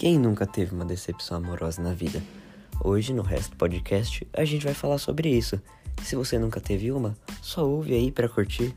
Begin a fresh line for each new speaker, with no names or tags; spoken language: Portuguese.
Quem nunca teve uma decepção amorosa na vida? Hoje, no resto do podcast, a gente vai falar sobre isso. Se você nunca teve uma, só ouve aí para curtir.